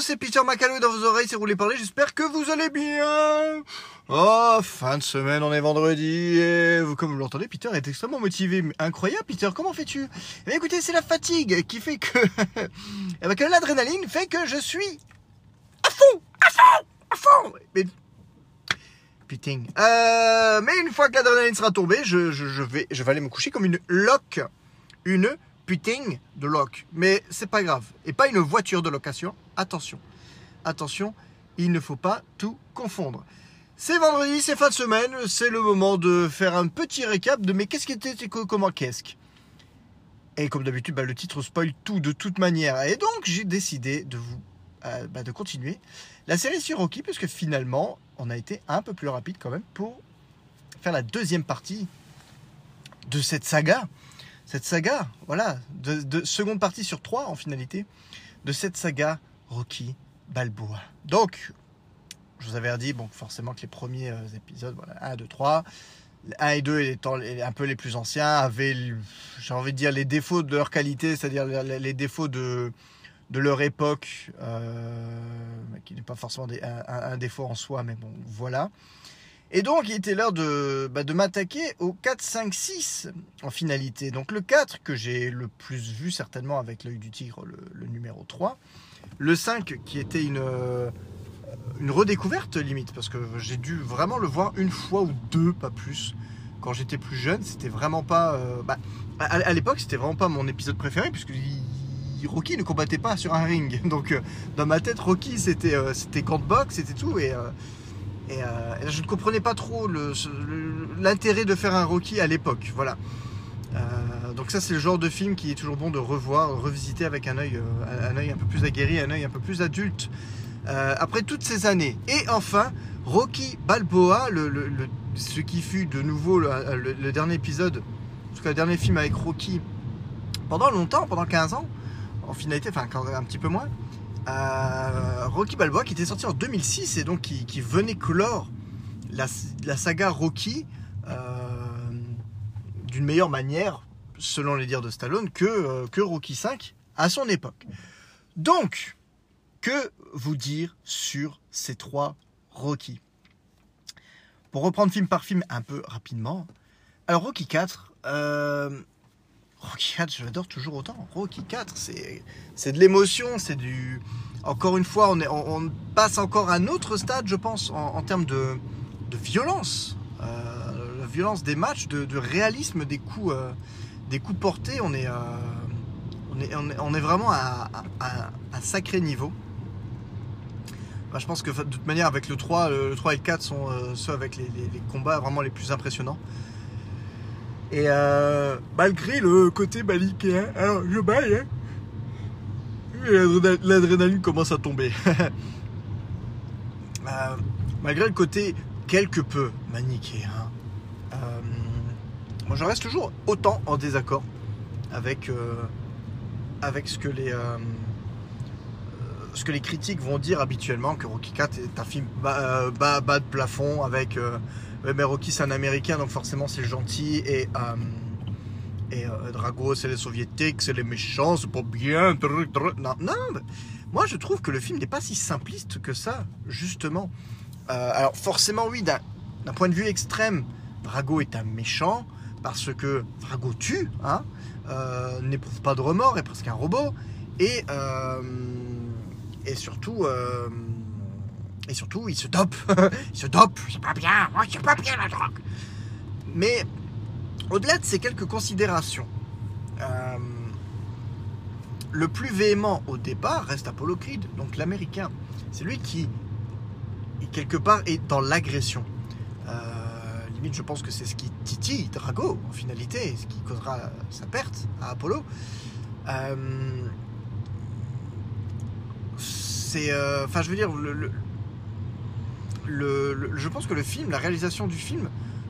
c'est Peter Macalo dans vos oreilles, c'est roulé parler, j'espère que vous allez bien. Oh, fin de semaine, on est vendredi, et comme vous l'entendez, Peter est extrêmement motivé. Incroyable, Peter, comment fais-tu? Eh écoutez, c'est la fatigue qui fait que... eh bien, l'adrénaline fait que je suis à fond, à fond, à fond Mais... Putain. Euh, mais une fois que l'adrénaline sera tombée, je, vais, je vais aller me coucher comme une loque. Une de loc. Mais c'est pas grave. Et pas une voiture de location. Attention. Attention, il ne faut pas tout confondre. C'est vendredi, c'est fin de semaine, c'est le moment de faire un petit récap de mais qu'est-ce qui était, comment qu'est-ce Et comme d'habitude, bah, le titre spoil tout de toute manière. Et donc j'ai décidé de vous euh, bah, de continuer la série sur Rocky, parce que finalement, on a été un peu plus rapide quand même pour faire la deuxième partie de cette saga cette saga, voilà, de, seconde partie sur trois en finalité, de cette saga Rocky Balboa. Donc, je vous avais dit, bon, forcément que les premiers euh, épisodes, voilà, 1, 2, 3, 1 et 2 étant un peu les plus anciens, avaient, j'ai envie de dire, les défauts de leur qualité, c'est-à-dire les défauts de, de leur époque, euh, qui n'est pas forcément un, défaut en soi, mais bon, voilà. Et donc, il était l'heure de, bah, de m'attaquer au 4, 5, 6 en finalité. Donc, le 4 que j'ai le plus vu certainement avec l'œil du tigre, le, numéro 3. Le 5 qui était une, euh, une redécouverte limite, parce que j'ai dû vraiment le voir une fois ou deux, pas plus. Quand j'étais plus jeune, c'était vraiment pas. Euh, bah, à, l'époque, c'était vraiment pas mon épisode préféré, puisque Rocky ne combattait pas sur un ring. Donc, euh, dans ma tête, Rocky, c'était c'était camp de boxe, c'était tout. Et euh, et, je ne comprenais pas trop l'intérêt de faire un Rocky à l'époque. Voilà. Euh, donc ça c'est le genre de film qui est toujours bon de revoir, revisiter avec un œil, euh, un œil un peu plus aguerri, un œil un peu plus adulte. après toutes ces années. Et enfin, Rocky Balboa, ce qui fut de nouveau le, dernier épisode, en tout cas le dernier film avec Rocky, pendant longtemps, pendant 15 ans, en finalité, enfin un petit peu moins. Rocky Balboa qui était sorti en 2006 et donc qui, venait clore la, saga Rocky euh, d'une meilleure manière, selon les dires de Stallone, que, euh, que Rocky 5 à son époque. Donc, que vous dire sur ces trois Rocky? Pour reprendre film par film un peu rapidement, alors Rocky 4, Rocky 4, je l'adore toujours autant. Rocky 4, c'est de l'émotion, c'est du. Encore une fois, on, passe encore à un autre stade, je pense, en, termes de, violence. Euh, la violence des matchs, de, réalisme des coups, euh, des coups portés. On est, euh, vraiment à, un sacré niveau. Je pense que de toute manière, avec le 3, le 3 et le 4 sont ceux avec les combats vraiment les plus impressionnants. Et euh, malgré le côté malichéen, alors je baille, hein, l'adrénaline commence à tomber. Euh, malgré le côté quelque peu manichéen, euh, moi je reste toujours autant en désaccord avec, avec ce que les ce que les critiques vont dire habituellement que Rocky 4 est un film bas, bas de plafond avec mais Rocky c'est un américain donc forcément c'est gentil et, euh, et euh, Drago c'est les soviétiques, c'est les méchants, c'est pas bien. Non, non, moi je trouve que le film n'est pas si simpliste que ça, justement. Euh, alors forcément oui, d'un point de vue extrême, Drago est un méchant parce que Drago tue, hein, n'éprouve pas de remords, est presque un robot et, et surtout et surtout, il se dope. il se dope. C'est pas bien. Moi, c'est pas bien la drogue. Mais au-delà de ces quelques considérations, euh, le plus véhément au départ reste Apollo Creed, donc l'américain. C'est lui qui, quelque part, est dans l'agression. Euh, limite, je pense que c'est ce qui titille Drago, en finalité, ce qui causera sa perte à Apollo. Euh, c'est. Enfin, je veux dire, le, je pense que le film, la réalisation du film,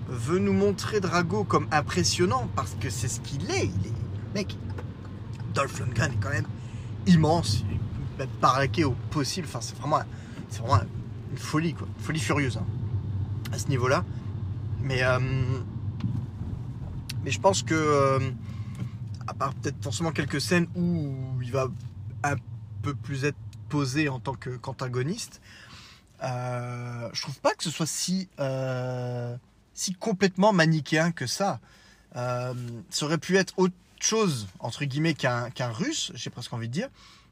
veut nous montrer Drago comme impressionnant parce que c'est ce qu'il est. Il est mec, Dolph Lundgren est quand même immense, paraquer au possible. Enfin, c'est vraiment, c'est vraiment une folie, quoi, une folie furieuse hein, à ce niveau-là. Mais, euh, mais je pense que, euh, à part peut-être forcément quelques scènes où il va un peu plus être posé en tant qu'antagoniste. Euh, je trouve pas que ce soit si, euh, si complètement manichéen que ça. Euh, ça aurait pu être autre chose, entre guillemets, qu'un qu'un russe, j'ai presque envie de dire.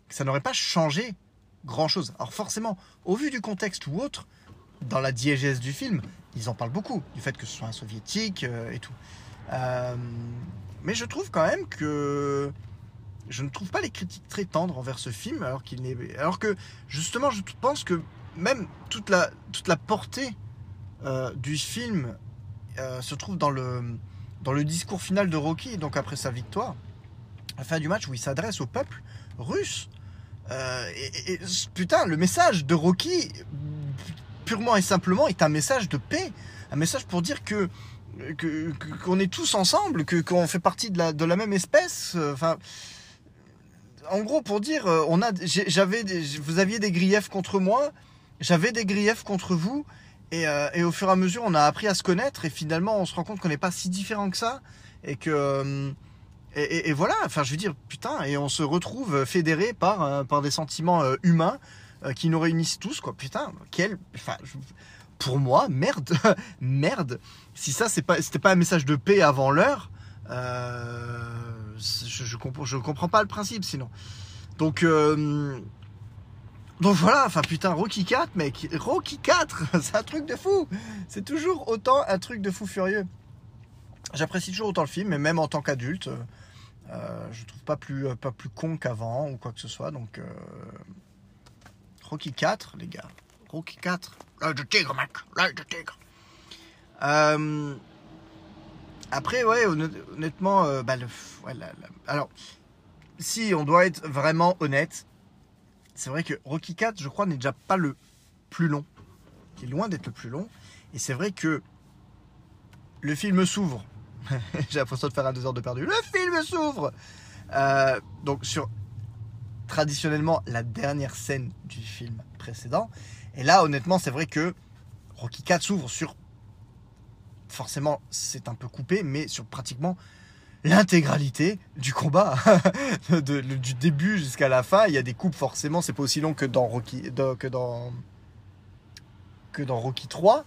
Ça n'aurait pas changé grand chose. Alors forcément, au vu du contexte ou autre, dans la diégèse du film, ils en parlent beaucoup, du fait que ce soit un soviétique euh, et tout. Mais je trouve quand même que je ne trouve pas les critiques très tendres envers ce film, alors qu'il n'est, alors que justement, je pense que même toute la toute la portée euh, du film euh, se trouve dans le dans le discours final de Rocky, donc après sa victoire, à la fin du match où il s'adresse au peuple russe. Euh, et, putain, le message de Rocky, purement et simplement, est un message de paix, un message pour dire que qu'on est tous ensemble, que qu'on fait partie de la de la même espèce. Enfin, en gros, pour dire, on a, j'avais, vous aviez des griefs contre moi, j'avais des griefs contre vous, et, euh, et au fur et à mesure, on a appris à se connaître, et finalement, on se rend compte qu'on n'est pas si différents que ça, et que, euh, et, voilà. Enfin, je veux dire, putain, et on se retrouve fédérés par euh, par des sentiments humains qui nous réunissent tous, quoi. Putain, quel, enfin, pour moi, merde, merde. Si ça, c'est pas, c'était pas un message de paix avant l'heure. Je, je, comprends, je comprends pas le principe sinon. Donc, donc voilà, enfin putain, Rocky 4, mec, Rocky 4, c'est un truc de fou. C'est toujours autant un truc de fou furieux. J'apprécie toujours autant le film, mais même en tant qu'adulte, euh, je trouve pas plus, euh, con qu'avant ou quoi que ce soit. Donc, euh, Rocky 4, les gars, Rocky 4, l'œil de tigre, mec, l'œil de tigre. Euh, après, ouais, honn- honnêtement, bah, le, alors, si on doit être vraiment honnête, c'est vrai que Rocky 4, je crois, n'est déjà pas le plus long. Il est loin d'être le plus long. Et c'est vrai que le film s'ouvre. J'ai l'impression de faire un deux heures de perdu. Le film s'ouvre Euh, Donc, sur traditionnellement la dernière scène du film précédent. Et là, honnêtement, c'est vrai que Rocky 4 s'ouvre sur forcément c'est un peu coupé, mais sur pratiquement l'intégralité du combat, de- du début jusqu'à la fin. Il y a des coupes forcément, c'est pas aussi long que dans Rocky, de- que dans que dans Rocky 3,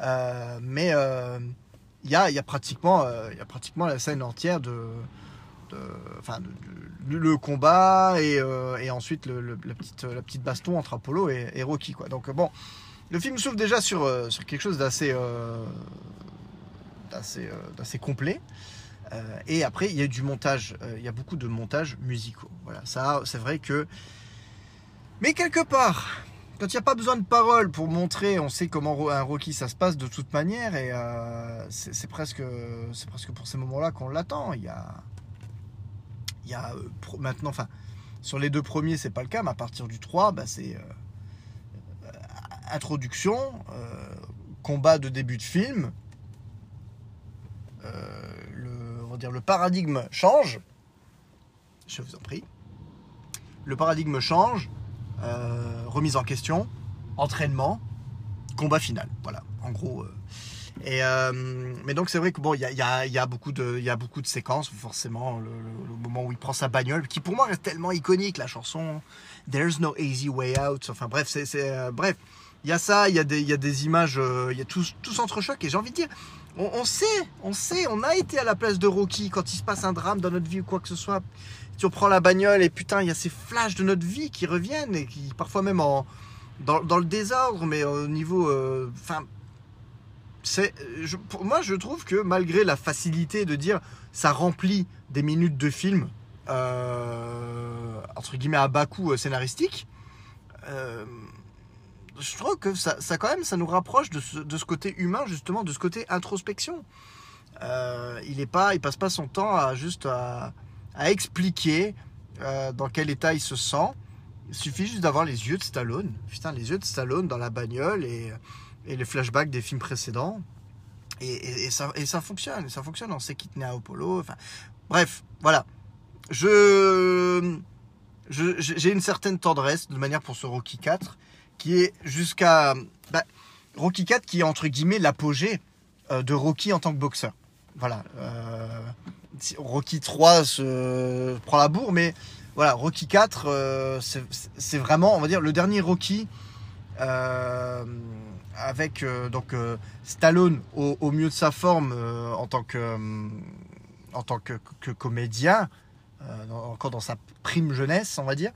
Euh, mais euh, il y a, y a pratiquement, euh, y a pratiquement la scène entière de, enfin, le combat et, euh, et ensuite le- la petite, la petite baston entre Apollo et, et Rocky, quoi. Donc bon, le film s'ouvre déjà sur, sur quelque chose d'assez d'assez complet. Euh, et après, il y a du montage, euh, il y a beaucoup de montages musicaux. Voilà, ça, c'est vrai que. Mais quelque part, quand il n'y a pas besoin de paroles pour montrer, on sait comment un Rocky ça se passe de toute manière, et euh, c'est presque, presque pour ces moments-là qu'on l'attend. Il y a, maintenant, enfin, sur les deux premiers, c'est pas le cas, mais à partir du 3, bah, c'est introduction, combat de début de film. Dire, le paradigme change. Je vous en prie. Le paradigme change. euh, remise en question. Entraînement. Combat final. Voilà. En gros. euh. Euh, mais donc c'est vrai que bon, il y a, beaucoup de, séquences forcément. Le, moment où il prend sa bagnole, qui pour moi reste tellement iconique, la chanson There's no easy way out. Enfin bref, il y a ça, il y a des, images, il y a tout, tout s'entrechoque. Et j'ai envie de dire, on, sait, on sait, on a été à la place de Rocky quand il se passe un drame dans notre vie ou quoi que ce soit. Si on prend la bagnole et putain, il y a ces flashs de notre vie qui reviennent et qui parfois même en dans, le désordre, mais au niveau, euh, enfin, moi, je trouve que malgré la facilité de dire ça remplit des minutes de film euh, entre guillemets à bas coût euh, scénaristique. Je trouve que ça, quand même ça nous rapproche de ce, côté humain justement de ce côté introspection. Euh, il est pas il passe pas son temps à juste à, expliquer euh, dans quel état il se sent. Il suffit juste d'avoir les yeux de Stallone. Putain les yeux de Stallone dans la bagnole et, les flashbacks des films précédents. Et, ça, fonctionne ça fonctionne. On sait qu'il tenait à Apollo bref voilà. Je- j'ai une certaine tendresse de manière pour ce Rocky 4 qui est jusqu'à bah, Rocky 4 qui est entre guillemets l'apogée euh, de Rocky en tant que boxeur. Voilà. euh, Rocky 3 se prend la bourre, mais voilà, Rocky 4, c'est vraiment, on va dire, le dernier Rocky avec donc Stallone au, mieux de sa forme en tant que en tant que, comédien, encore dans sa prime jeunesse, on va dire.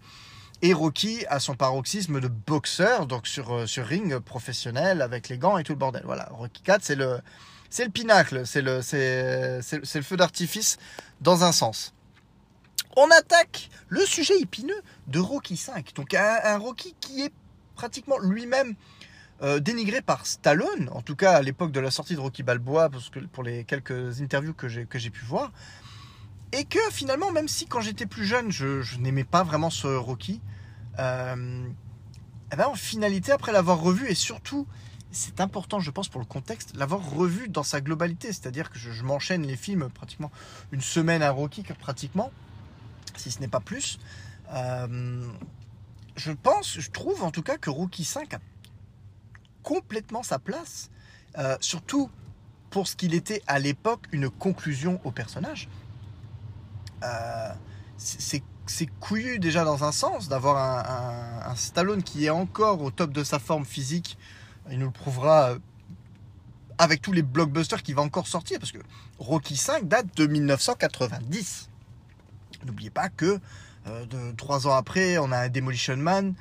Et Rocky a son paroxysme de boxeur, donc sur, sur ring professionnel avec les gants et tout le bordel. Voilà, Rocky 4, c'est le, c'est le pinacle, c'est le, c'est, le feu d'artifice dans un sens. On attaque le sujet épineux de Rocky 5. Donc un, Rocky qui est pratiquement lui-même euh, dénigré par Stallone, en tout cas à l'époque de la sortie de Rocky Balboa, parce que pour les quelques interviews que j'ai, que j'ai pu voir. Et que finalement, même si quand j'étais plus jeune, je, n'aimais pas vraiment ce Rocky, euh, eh ben, en finalité, après l'avoir revu, et surtout c'est important, je pense, pour le contexte, l'avoir revu dans sa globalité. C'est-à-dire que je, m'enchaîne les films pratiquement une semaine à Rocky, pratiquement, si ce n'est pas plus. Euh, je pense, je trouve en tout cas que Rocky 5 a complètement sa place, euh, surtout pour ce qu'il était à l'époque une conclusion au personnage. Euh, c'est couillu déjà dans un sens d'avoir un, Stallone qui est encore au top de sa forme physique il nous le prouvera euh, avec tous les blockbusters qui va encore sortir, parce que Rocky 5 date de 1990. N'oubliez pas que euh, trois ans après, on a un Demolition Man.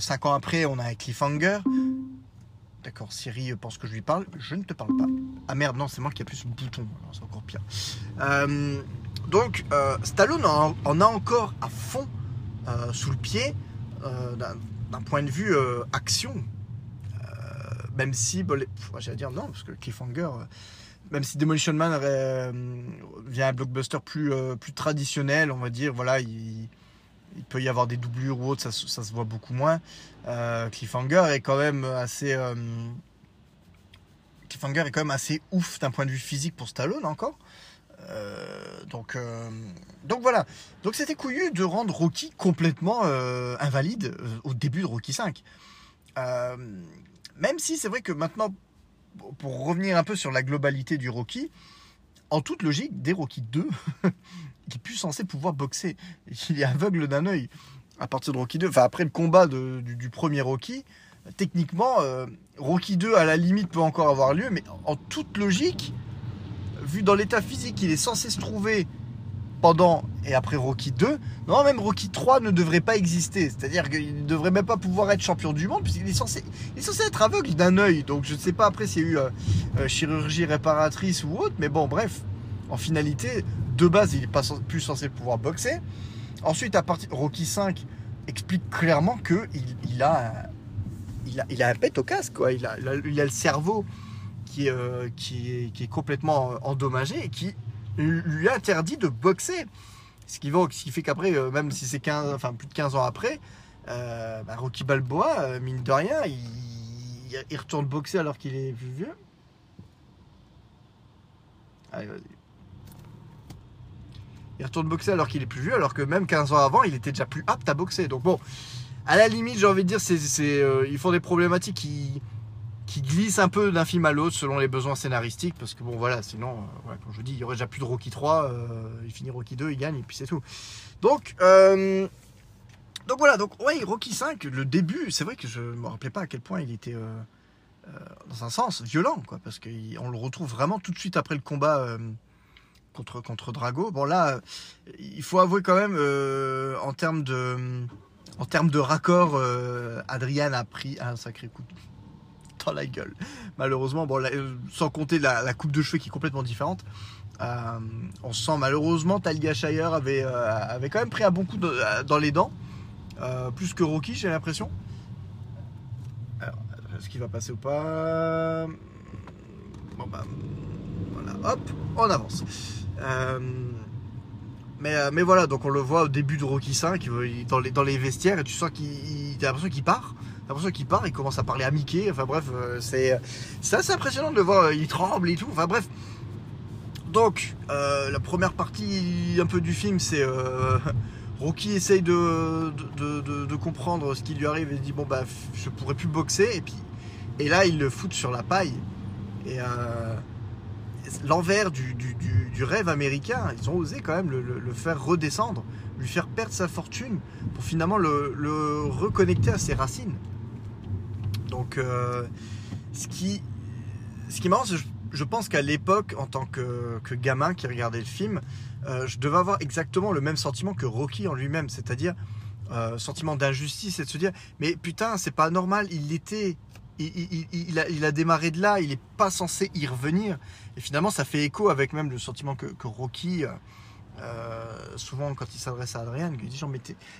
Cinq ans après, on a un Cliffhanger. D'accord, Siri pense que je lui parle. Je ne te parle pas. Ah merde, non, c'est moi qui appuie le bouton. C'est encore pire. donc, Stallone en, a encore à fond sous le pied d'un point de vue action même si, j'allais dire non, parce que Cliffhanger, euh, même si Demolition Man euh, vient un blockbuster plus, euh, plus traditionnel, on va dire, voilà, il, peut y avoir des doublures ou autre, ça, se voit beaucoup moins. Cliffhanger est quand même assez. Cliffhanger est quand même assez ouf d'un point de vue physique pour Stallone encore. donc, donc voilà. Donc c'était couillu de rendre Rocky complètement invalide au début de Rocky 5. Même si c'est vrai que maintenant, pour revenir un peu sur la globalité du Rocky, en toute logique, dès Rocky 2, il est plus censé pouvoir boxer. Il est aveugle d'un œil à partir de Rocky 2. Enfin, après le combat du, premier Rocky, techniquement, euh, Rocky 2, à la limite, peut encore avoir lieu, mais en toute logique, vu dans l'état physique qu'il est censé se trouver pendant et après Rocky 2, non, même Rocky 3 ne devrait pas exister. C'est-à-dire qu'il ne devrait même pas pouvoir être champion du monde, puisqu'il est censé, est censé être aveugle d'un œil. Donc je ne sais pas après s'il y a eu euh, euh, chirurgie réparatrice ou autre, mais bon, bref, en finalité, de base, il n'est pas plus censé pouvoir boxer. Ensuite, à partir Rocky 5 explique clairement que il, a, il, a, il a un pet au casque, quoi. Il a, il a, le cerveau qui, euh, qui, est, qui est complètement endommagé et qui lui interdit de boxer. Ce qui, fait qu'après, euh, même si c'est 15, enfin, plus de 15 ans après, euh, bah, Rocky Balboa, euh, mine de rien, il, il retourne boxer alors qu'il est plus vieux. Allez, vas-y. Il retourne boxer alors qu'il est plus vieux, alors que même 15 ans avant, il était déjà plus apte à boxer. Donc bon, à la limite, j'ai envie de dire, c'est, ils font des problématiques qui, qui glisse un peu d'un film à l'autre selon les besoins scénaristiques parce que bon voilà sinon euh, comme je dis il y aurait déjà plus de Rocky 3 euh, il finit Rocky 2 il gagne et puis c'est tout. Donc euh, donc voilà donc ouais Rocky 5 le début c'est vrai que je me rappelais pas à quel point il était dans un sens violent quoi parce qu'on le retrouve vraiment tout de suite après le combat contre contre Drago. Bon là il faut avouer quand même en termes de en termes de raccord Adrian a pris un sacré coup de la gueule. Malheureusement, bon, euh, sans compter la, coupe de cheveux qui est complètement différente. Euh, on sent malheureusement Talia Shire avait, euh, avait quand même pris un bon coup dans les dents. plus que Rocky, j'ai l'impression. Alors, est-ce qu'il va passer ou pas? Bon bah voilà, hop, on avance. mais, mais voilà, donc on le voit au début de Rocky 5 dans les, dans les vestiaires et tu sens qu'il a l'impression qu'il part l'impression qu'il part, il commence à parler à Mickey. Enfin bref, euh, c'est assez impressionnant de le voir. Il tremble et tout. Enfin bref. Donc, euh, la première partie un peu du film, c'est euh, Rocky essaye de de, comprendre ce qui lui arrive et dit bon bah je pourrais plus boxer et puis et là il le fout sur la paille et l'envers du, du, rêve américain. Ils ont osé quand même le, faire redescendre, lui faire perdre sa fortune pour finalement le, le reconnecter à ses racines. Donc, euh, ce qui, ce est marrant, je, pense qu'à l'époque, en tant que, gamin qui regardait le film, euh, je devais avoir exactement le même sentiment que Rocky en lui-même, c'est-à-dire euh, sentiment d'injustice et de se dire, mais putain, c'est pas normal, il était. Il, a, démarré de là, il n'est pas censé y revenir. Et finalement, ça fait écho avec même le sentiment que, Rocky, souvent quand il s'adresse à Adrien, il dit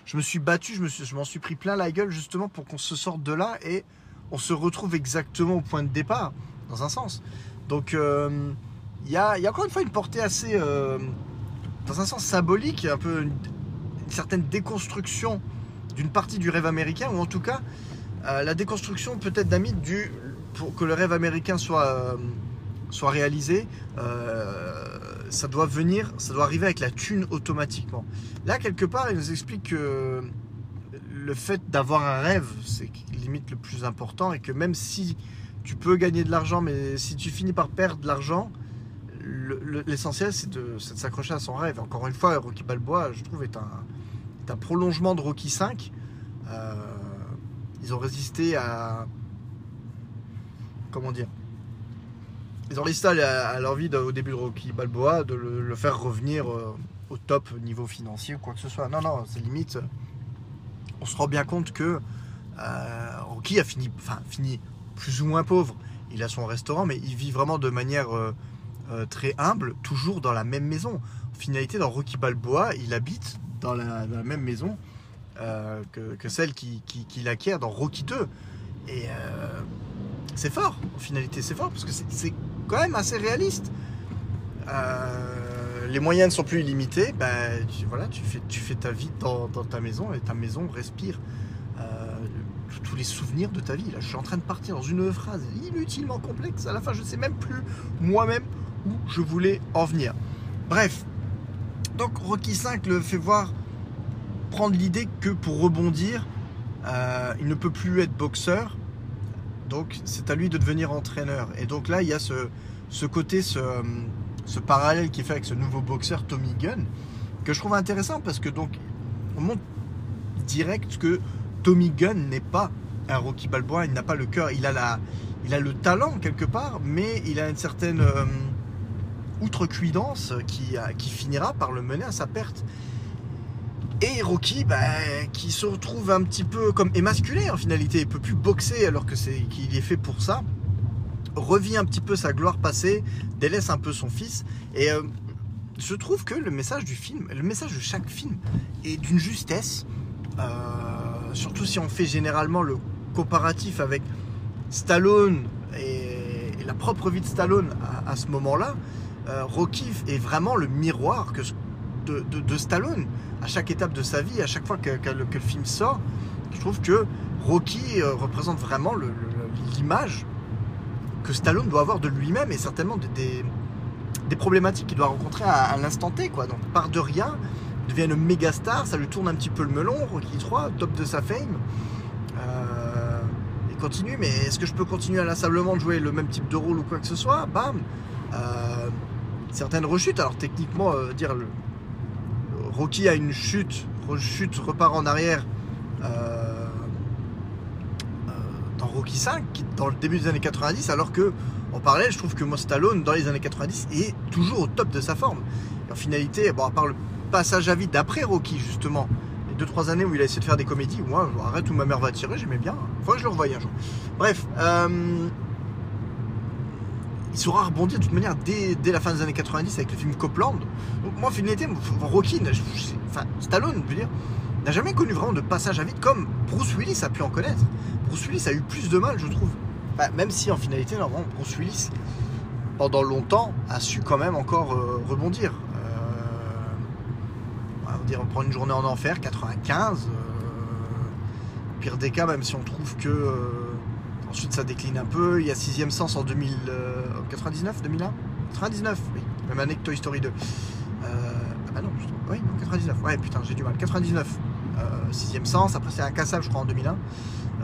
je me suis battu, je me suis- m'en suis pris plein la gueule justement pour qu'on se sorte de là et on se retrouve exactement au point de départ, dans un sens. Donc, euh, il y, a, il y a encore une fois une portée assez, euh, dans un sens symbolique, un peu une, certaine déconstruction d'une partie du rêve américain, ou en tout cas euh, la déconstruction peut-être mythe du, pour que le rêve américain soit, euh, soit réalisé, euh, ça doit venir, ça doit arriver avec la thune automatiquement. Là, quelque part, il nous explique que le fait d'avoir un rêve, c'est limite le plus important, et que même si tu peux gagner de l'argent, mais si tu finis par perdre de l'argent, le- le- l'essentiel c'est de, s'accrocher à son rêve. Encore une fois, Rocky Balboa, je trouve, est un, prolongement de Rocky 5. Euh, ils ont résisté à. Comment dire Ils ont résisté à, à l'envie au début de Rocky Balboa de le, le faire revenir euh, au top niveau financier ou quoi que ce soit. Non, non, c'est limite. On se rend bien compte que euh, Rocky a fini, enfin fini plus ou moins pauvre. Il a son restaurant, mais il vit vraiment de manière euh, euh, très humble, toujours dans la même maison. En finalité, dans Rocky Balboa, il habite dans la, même maison que, celle qu'il qui, acquiert dans Rocky 2. Et c'est fort, en finalité, c'est fort, parce que c'est- quand même assez réaliste. Les moyens ne sont plus illimités, ben, tu, voilà, tu, fais, ta vie dans, ta maison et ta maison respire euh, tous- les souvenirs de ta vie. Là, je suis en train de partir dans une phrase inutilement complexe. À la fin, je ne sais même plus moi-même où je voulais en venir. Bref, donc Rocky 5 le fait voir prendre l'idée que pour rebondir, euh, il ne peut plus être boxeur. Donc c'est à lui de devenir entraîneur. Et donc là, il y a ce, ce côté, ce, ce parallèle qui est fait avec ce nouveau boxeur Tommy Gunn, que je trouve intéressant parce que donc on montre direct que Tommy Gunn n'est pas un Rocky Balboa, il n'a pas le cœur, il a le talent quelque part, mais il a une certaine euh, outrecuidance qui, a- qui finira par le mener à sa perte. Et Rocky, bah, qui se retrouve un petit peu comme émasculé en finalité, il peut plus boxer alors qu'il est fait pour ça, revit un petit peu sa gloire passée, délaisse un peu son fils, et euh, je trouve que le message du film, le message de chaque film est d'une justesse, euh, surtout si on fait généralement le comparatif avec Stallone et, la propre vie de Stallone à, ce moment-là, euh, Rocky est vraiment le miroir que, de, Stallone à chaque étape de sa vie, à chaque fois que, le, film sort. Je trouve que Rocky représente vraiment l'image Stallone doit avoir de lui-même et certainement de- des, problématiques qu'il doit rencontrer à, l'instant T. Quoi. Donc, part de rien, devient une méga star, ça lui tourne un petit peu le melon, Rocky 3, top de sa fame. Euh, il continue, mais est-ce que je peux continuer inlassablement de jouer le même type de rôle ou quoi que ce soit? Bam Euh, Certaines rechutes, alors techniquement, euh, dire le, Rocky a une chute, rechute, repart en arrière euh, Rocky 5, qui- dans le début des années 90, alors que en parallèle, je trouve que moi Stallone, dans les années 90, est toujours au top de sa forme. Et en finalité, à part le passage à vide d'après Rocky, justement, les 2-3 années où il a essayé de faire des comédies, moi, je arrête où ma mère va tirer, j'aimais bien. Faut que je le revoie un jour. Bref, euh, il saura rebondir de toute manière dès, la fin des années 90 avec le film Copland. Donc moi, en finalité, Rocky, enfin Stallone, je veux dire, n'a jamais connu vraiment de passage à vide comme Bruce Willis a pu en connaître. Bruce Willis a eu plus de mal, je trouve. Même si en finalité, normalement, Bruce Willis, pendant longtemps, a su quand même encore euh, rebondir. Euh, on dire, on prend une journée en enfer, 95. euh, pire des cas, même si on trouve que ensuite ça décline un peu. Il y a Sixième Sens en 2000, euh, 99, 2001 99, oui. Même année que Toy Story 2. Euh, ah bah non, oui, non, 99. Ouais, putain, j'ai du mal. 99. Euh, Sixième Sens, après c'est Incassable, je crois, en 2001.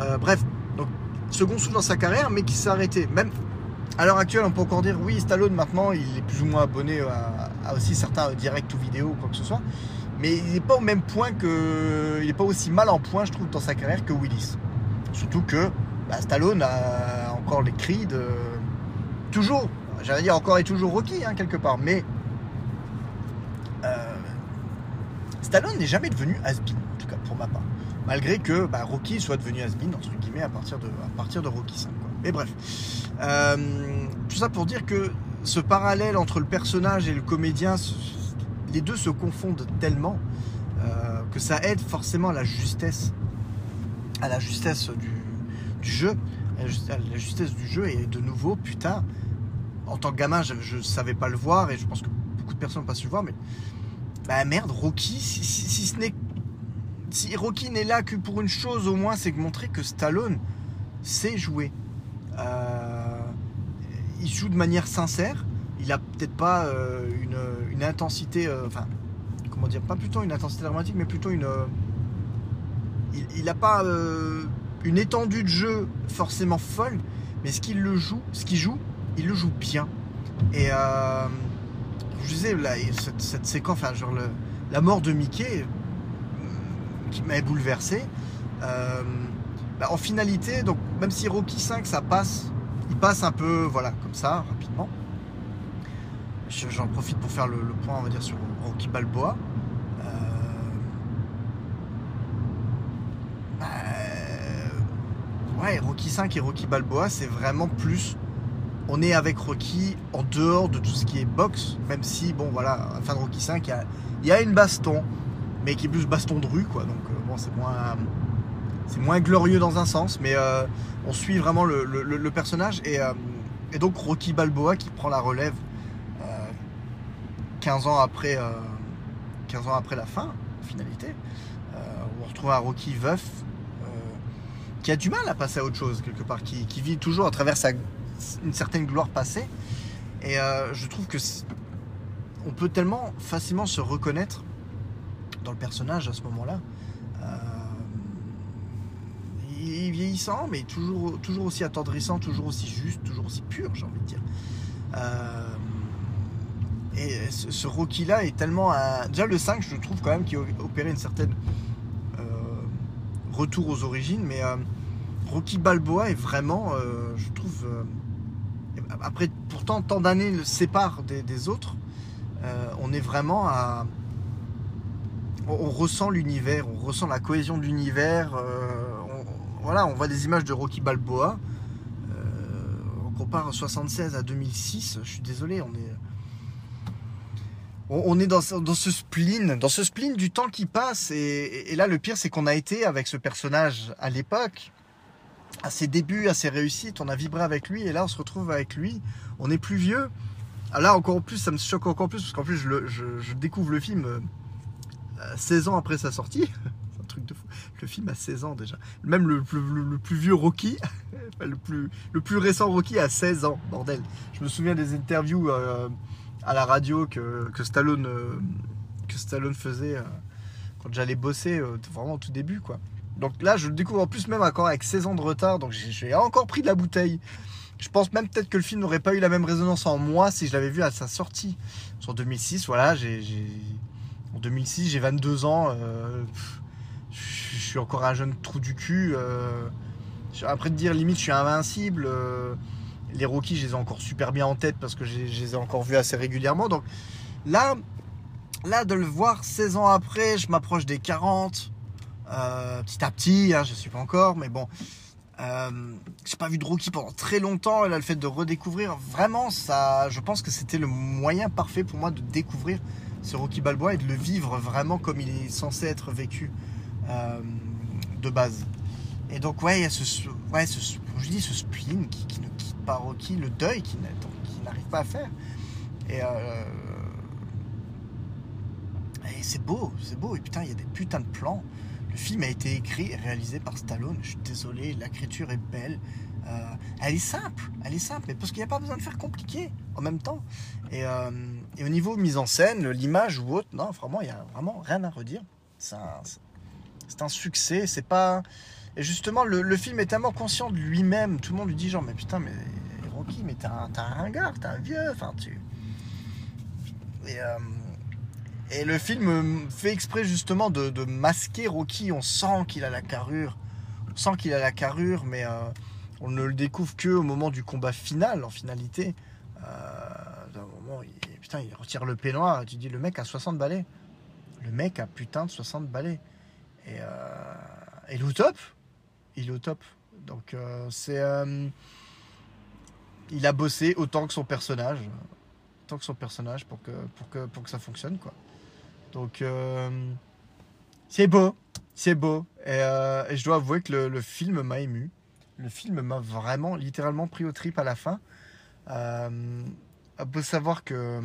Euh, bref, donc second souffle dans sa carrière, mais qui s'est arrêté. Même à l'heure actuelle, on peut encore dire oui, Stallone maintenant, il est plus ou moins abonné à, aussi certains directs ou vidéos quoi que ce soit. Mais il n'est pas au même point que. Il n'est pas aussi mal en point, je trouve, dans sa carrière que Willis. Surtout que bah, Stallone a encore les cris de. Toujours, j'allais dire encore et toujours Rocky, hein, quelque part. Mais. Euh, Stallone n'est jamais devenu has en tout cas pour ma part. Malgré que bah, Rocky soit devenu has entre guillemets, à partir de, à partir de Rocky 5. Mais bref. Euh, tout ça pour dire que ce parallèle entre le personnage et le comédien, les deux se confondent tellement euh, que ça aide forcément à la justesse, à la justesse du, jeu, à la justesse du jeu. Et de nouveau, putain, en tant que gamin, je ne savais pas le voir et je pense que beaucoup de personnes n'ont pas su le voir, mais bah merde, Rocky, si, ce n'est si Rocky n'est là que pour une chose au moins, c'est que montrer que Stallone sait jouer. Euh, il joue de manière sincère. Il a peut-être pas euh, une, intensité, euh, enfin, comment dire, pas plutôt une intensité dramatique, mais plutôt une. il n'a pas une étendue de jeu forcément folle, mais ce qu'il joue, ce qu'il joue, il le joue bien. Et je disais, cette, séquence, enfin, genre la mort de Mickey, qui m'avait bouleversé. Bah, en finalité, donc même si Rocky 5 ça passe, il passe un peu, voilà, comme ça, rapidement. J'en profite pour faire le, point, on va dire, sur Rocky Balboa. Euh, bah, ouais, Rocky 5 et Rocky Balboa, c'est vraiment plus. On est avec Rocky en dehors de tout ce qui est boxe, même si, bon, voilà, à la fin de Rocky 5, il y a, une baston, mais qui est plus baston de rue, quoi. Donc, euh, bon, c'est moins c'est moins glorieux dans un sens, mais euh, on suit vraiment le, personnage. Euh, et, donc Rocky Balboa qui prend la relève 15 euh, ans après, 15 ans après la fin, finalité. on retrouve un Rocky veuf qui a du mal à passer à autre chose quelque part, qui, vit toujours à travers sa, une certaine gloire passée. Et je trouve que on peut tellement facilement se reconnaître dans le personnage à ce moment-là vieillissant, mais toujours, toujours aussi attendrissant, toujours aussi juste, toujours aussi pur, j'ai envie de dire. Euh, et ce, Rocky-là est tellement Déjà, le 5, je trouve quand même qu'il opérait une certaine euh, retour aux origines, mais euh, Rocky Balboa est vraiment, je trouve... après, pourtant, tant d'années le séparent des, autres, on est vraiment à... On, ressent l'univers, on ressent la cohésion de l'univers voilà, on voit des images de Rocky Balboa. Euh, on compare 76 à 2006. Je suis désolé, on est, on, est dans, ce spleen, dans ce spleen du temps qui passe. Et, là, le pire, c'est qu'on a été avec ce personnage à l'époque, à ses débuts, à ses réussites. On a vibré avec lui, et là, on se retrouve avec lui. On est plus vieux. Ah, là, encore plus, ça me choque encore plus, parce qu'en plus, je, découvre le film 16 euh, ans après sa sortie. de fou. Le film a 16 ans déjà. Même le, plus vieux Rocky, le plus, récent Rocky a 16 ans, bordel. Je me souviens des interviews euh, à la radio que, que Stallone, euh, que Stallone faisait euh, quand j'allais bosser, vraiment au tout début, quoi. Donc là, je le découvre en plus même encore avec 16 ans de retard, donc j'ai encore pris de la bouteille. Je pense même peut-être que le film n'aurait pas eu la même résonance en moi si je l'avais vu à sa sortie. En 2006, voilà, j'ai... En 2006, j'ai 22 ans je suis encore un jeune trou du cul. Euh, après de dire limite je suis invincible, euh, les Rockies je les ai encore super bien en tête parce que je les ai encore vus assez régulièrement. Donc là, là de le voir 16 ans après, je m'approche des 40, euh, petit à petit, hein, je ne suis pas encore, mais bon. j'ai pas vu de Rocky pendant très longtemps et là le fait de redécouvrir vraiment ça je pense que c'était le moyen parfait pour moi de découvrir ce Rocky Balboa et de le vivre vraiment comme il est censé être vécu euh, de base. Et donc, ouais, il y a ce, ouais, ce, je dis, ce spleen qui, ne quitte pas Rocky, le deuil qui n'arrive pas à faire. Et, euh, et c'est beau, c'est beau. Et putain, il y a des putains de plans. Le film a été écrit et réalisé par Stallone. Je suis désolé, l'écriture est belle. Euh, elle est simple, elle est simple, mais parce qu'il n'y a pas besoin de faire compliqué en même temps. Et, et au niveau mise en scène, l'image ou autre, non, vraiment, il n'y a vraiment rien à redire. C'est un succès. C'est pas. Et justement, le, film est tellement conscient de lui-même. Tout le monde lui dit genre, mais putain, mais Rocky, mais t'es un, ringard, t'es un vieux, enfin tu. Et, euh, le film fait exprès justement de, de masquer Rocky. On sent qu'il a la carrure, on sent qu'il a la carrure, mais euh, on ne le découvre que au moment du combat final, en finalité. Euh, d'un moment, il, il retire le peignoir. Tu dis le mec a 60 balais. Le mec a putain de 60 balais. Et, euh, et il est au top. Il est au top. Donc euh, c'est. euh, il a bossé autant que son personnage. Autant que son personnage pour que, pour que, pour que ça fonctionne quoi. Donc c'est beau. C'est beau. Et, et je dois avouer que le, le film m'a ému. Le film m'a vraiment littéralement pris au trip à la fin. On peut savoir que.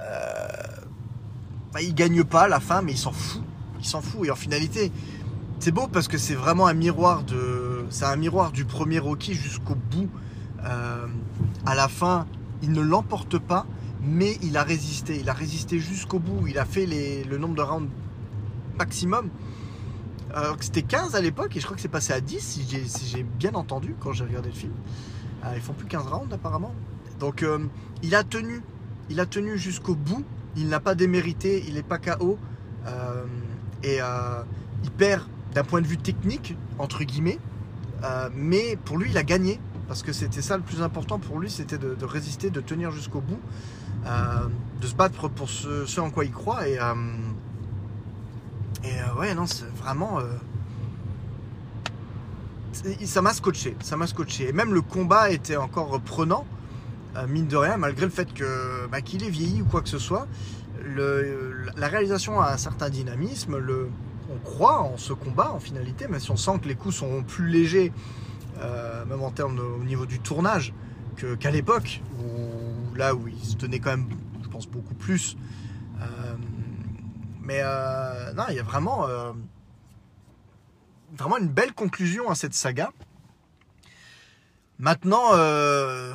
Euh, bah, il gagne pas à la fin, mais il s'en fout. Il s'en fout. Et en finalité, c'est beau parce que c'est vraiment un miroir de. C'est un miroir du premier Rocky jusqu'au bout. Euh, à la fin, il ne l'emporte pas, mais il a résisté. Il a résisté jusqu'au bout. Il a fait le nombre de rounds maximum. Alors que c'était 15 à l'époque et je crois que c'est passé à 10 si j'ai si j'ai bien entendu quand j'ai regardé le film. Euh, ils font plus 15 rounds apparemment. Donc euh, il a tenu, il a tenu jusqu'au bout. Il n'a pas démérité, il n'est pas KO. Euh, et euh, il perd d'un point de vue technique, entre guillemets. Mais pour lui, il a gagné. Parce que c'était ça le plus important pour lui, c'était de, résister, de tenir jusqu'au bout, de se battre pour ce, en quoi il croit. Et, et ouais, non, c'est vraiment. Ça m'a scotché, ça m'a scotché. Et même le combat était encore prenant, euh, mine de rien, malgré le fait que bah, qu'il ait vieilli ou quoi que ce soit. La réalisation a un certain dynamisme. Le, on croit en ce combat en finalité, même si on sent que les coups sont plus légers, euh, même en termes au niveau du tournage, qu'à l'époque, où, là où il se tenait quand même, je pense, beaucoup plus. Euh, mais non, il y a vraiment, vraiment une belle conclusion à cette saga. Maintenant, euh,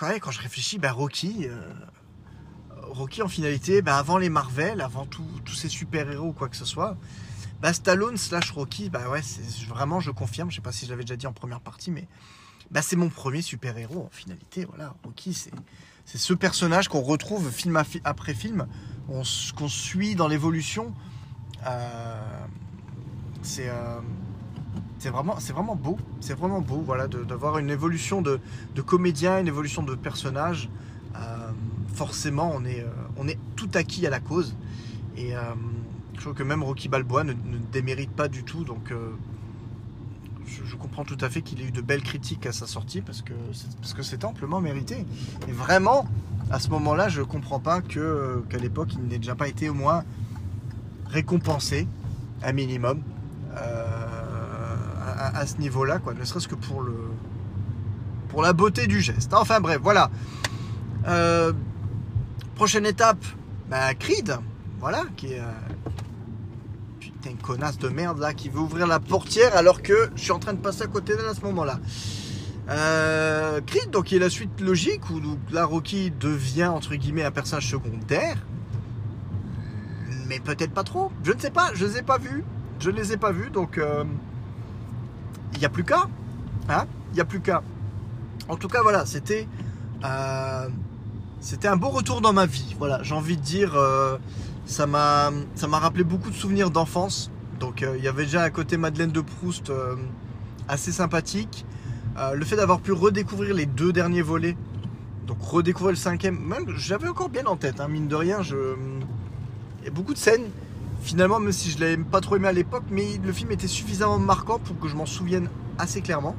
quand je réfléchis, bah, Rocky, euh, Rocky en finalité, bah, avant les Marvel, avant tous ces super-héros ou quoi que ce soit, bah, Stallone slash Rocky, bah ouais, vraiment, je confirme, je sais pas si je l'avais déjà dit en première partie, mais c'est mon premier super-héros en finalité. Voilà, Rocky, c'est ce personnage qu'on retrouve film après film, qu'on suit dans l'évolution. Euh, c'est c'est vraiment, beau, c'est vraiment beau, voilà, d'avoir une évolution de, de comédien, une évolution de personnage. Euh, forcément, on est, euh, on est tout acquis à la cause. Et euh, je trouve que même Rocky Balboa ne, ne démérite pas du tout. Donc, je, comprends tout à fait qu'il ait eu de belles critiques à sa sortie parce que c'est- amplement mérité. Et vraiment, à ce moment-là, je comprends pas qu'à l'époque, il n'ait déjà pas été au moins récompensé, un minimum, à, ce niveau-là, quoi. Ne serait-ce que pour le pour la beauté du geste. Enfin bref, voilà. Euh, prochaine étape, bah, Creed, voilà, qui est euh, putain connasse de merde là, qui veut ouvrir la portière alors que je suis en train de passer à côté d'elle à ce moment-là. Euh, Creed, donc qui est la suite logique où donc, là Rocky devient entre guillemets un personnage secondaire, mais peut-être pas trop. Je ne sais pas, je les ai pas vus, je ne les ai pas vus, donc euh, il n'y a plus qu'à, hein, il n'y a plus qu'à. En tout cas, voilà, c'était euh, c'était un beau retour dans ma vie. Voilà, j'ai envie de dire, euh, ça m'a ça m'a rappelé beaucoup de souvenirs d'enfance. Donc euh, il y avait déjà un côté Madeleine de Proust assez sympathique. Le fait d'avoir pu redécouvrir les deux derniers volets, donc redécouvrir le cinquième, même j'avais encore bien en tête, hein, mine de rien, je... il y a beaucoup de scènes, finalement, même si je l'avais pas trop aimé à l'époque, mais le film était suffisamment marquant pour que je m'en souvienne assez clairement.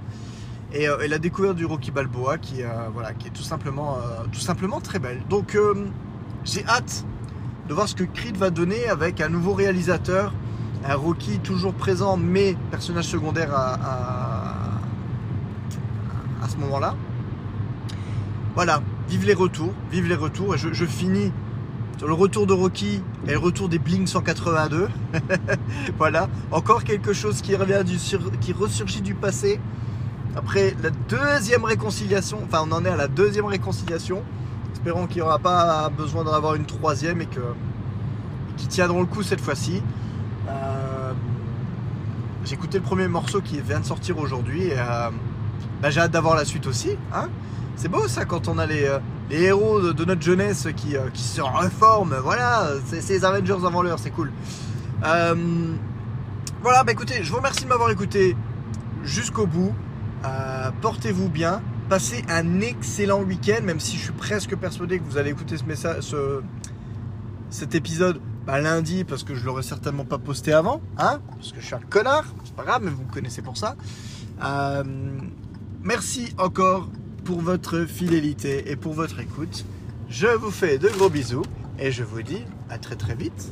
Et, euh, la découverte du Rocky Balboa qui, euh, voilà, qui est tout simplement, euh, tout simplement très belle. Donc j'ai hâte de voir ce que Creed va donner avec un nouveau réalisateur, un Rocky toujours présent mais personnage secondaire à, à, ce moment-là. Voilà, vive les retours, vive les retours. Et je, finis le retour de Rocky et le retour des Bling 182. voilà, encore quelque chose qui revient du sur- qui ressurgit du passé. Après la deuxième réconciliation, enfin on en est à la deuxième réconciliation. Espérons qu'il n'y aura pas besoin d'en avoir une troisième et que tiendront le coup cette fois-ci. Euh, J'ai écouté le premier morceau qui vient de sortir aujourd'hui et euh, bah, j'ai hâte d'avoir la suite aussi. Hein c'est beau ça quand on a les, euh, héros de, notre jeunesse qui, euh, se reforment. Voilà, c'est les Avengers avant l'heure, c'est cool. Euh, voilà, bah écoutez, je vous remercie de m'avoir écouté jusqu'au bout. Portez-vous bien. Passez un excellent week-end, même si je suis presque persuadé que vous allez écouter ce message, ce, cet épisode bah, lundi parce que je l'aurais certainement pas posté avant, hein, parce que je suis un connard. C'est pas grave, mais vous me connaissez pour ça. Merci encore pour votre fidélité et pour votre écoute. Je vous fais de gros bisous et je vous dis à très très vite